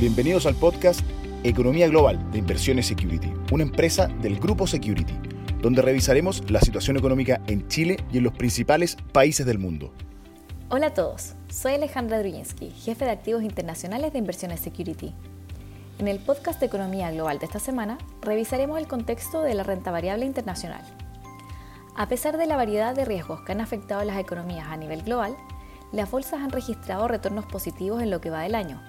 Bienvenidos al podcast Economía Global de Inversiones Security, una empresa del Grupo Security, donde revisaremos la situación económica en Chile y en los principales países del mundo. Hola a todos, soy Alejandra Drujinsky, jefe de activos internacionales de Inversiones Security. En el podcast Economía Global de esta semana, revisaremos el contexto de la renta variable internacional. A pesar de la variedad de riesgos que han afectado a las economías a nivel global, las bolsas han registrado retornos positivos en lo que va del año,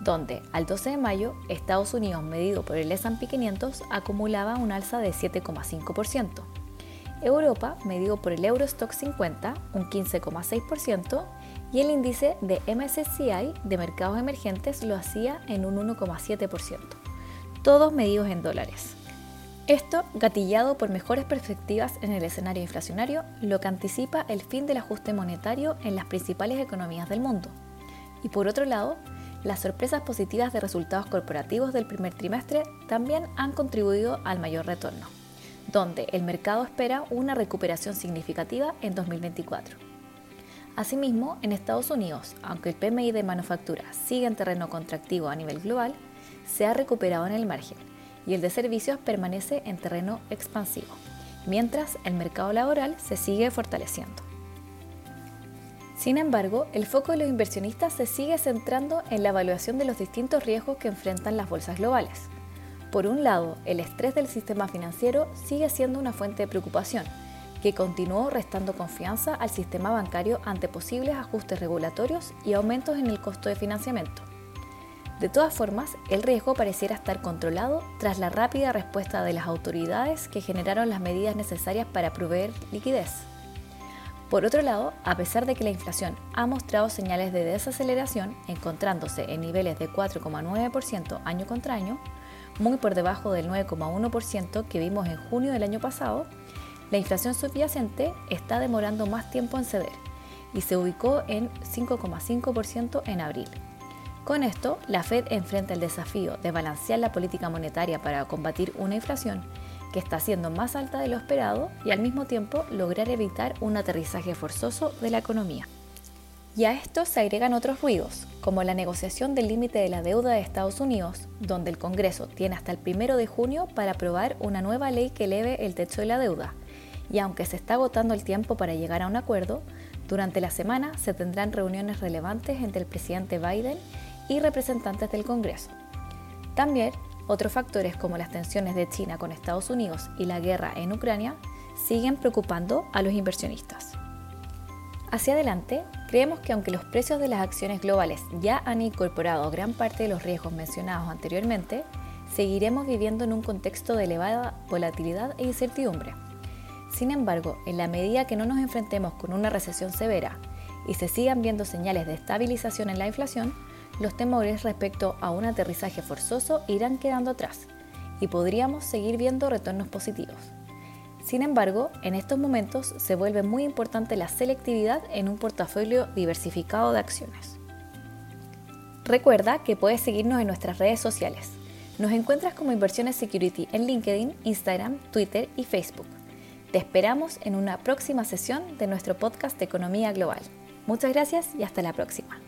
donde al 12 de mayo Estados Unidos medido por el S&P 500 acumulaba un alza de 7,5%, Europa medido por el Eurostock 50 un 15,6% y el índice de MSCI de mercados emergentes lo hacía en un 1,7%, todos medidos en dólares. Esto gatillado por mejores perspectivas en el escenario inflacionario, lo que anticipa el fin del ajuste monetario en las principales economías del mundo. Y por otro lado, las sorpresas positivas de resultados corporativos del primer trimestre también han contribuido al mayor retorno, donde el mercado espera una recuperación significativa en 2024. Asimismo, en Estados Unidos, aunque el PMI de manufactura sigue en terreno contractivo a nivel global, se ha recuperado en el margen y el de servicios permanece en terreno expansivo, mientras el mercado laboral se sigue fortaleciendo. Sin embargo, el foco de los inversionistas se sigue centrando en la evaluación de los distintos riesgos que enfrentan las bolsas globales. Por un lado, el estrés del sistema financiero sigue siendo una fuente de preocupación, que continuó restando confianza al sistema bancario ante posibles ajustes regulatorios y aumentos en el costo de financiamiento. De todas formas, el riesgo pareciera estar controlado tras la rápida respuesta de las autoridades que generaron las medidas necesarias para proveer liquidez. Por otro lado, a pesar de que la inflación ha mostrado señales de desaceleración, encontrándose en niveles de 4,9% año contra año, muy por debajo del 9,1% que vimos en junio del año pasado, la inflación subyacente está demorando más tiempo en ceder y se ubicó en 5,5% en abril. Con esto, la Fed enfrenta el desafío de balancear la política monetaria para combatir una inflación que está siendo más alta de lo esperado y al mismo tiempo lograr evitar un aterrizaje forzoso de la economía. Y a esto se agregan otros ruidos, como la negociación del límite de la deuda de Estados Unidos, donde el Congreso tiene hasta el 1 de junio para aprobar una nueva ley que eleve el techo de la deuda. Y aunque se está agotando el tiempo para llegar a un acuerdo, durante la semana se tendrán reuniones relevantes entre el presidente Biden y representantes del Congreso. También otros factores como las tensiones de China con Estados Unidos y la guerra en Ucrania siguen preocupando a los inversionistas. Hacia adelante, creemos que aunque los precios de las acciones globales ya han incorporado gran parte de los riesgos mencionados anteriormente, seguiremos viviendo en un contexto de elevada volatilidad e incertidumbre. Sin embargo, en la medida que no nos enfrentemos con una recesión severa y se sigan viendo señales de estabilización en la inflación, los temores respecto a un aterrizaje forzoso irán quedando atrás y podríamos seguir viendo retornos positivos. Sin embargo, en estos momentos se vuelve muy importante la selectividad en un portafolio diversificado de acciones. Recuerda que puedes seguirnos en nuestras redes sociales. Nos encuentras como Inversiones Security en LinkedIn, Instagram, Twitter y Facebook. Te esperamos en una próxima sesión de nuestro podcast de Economía Global. Muchas gracias y hasta la próxima.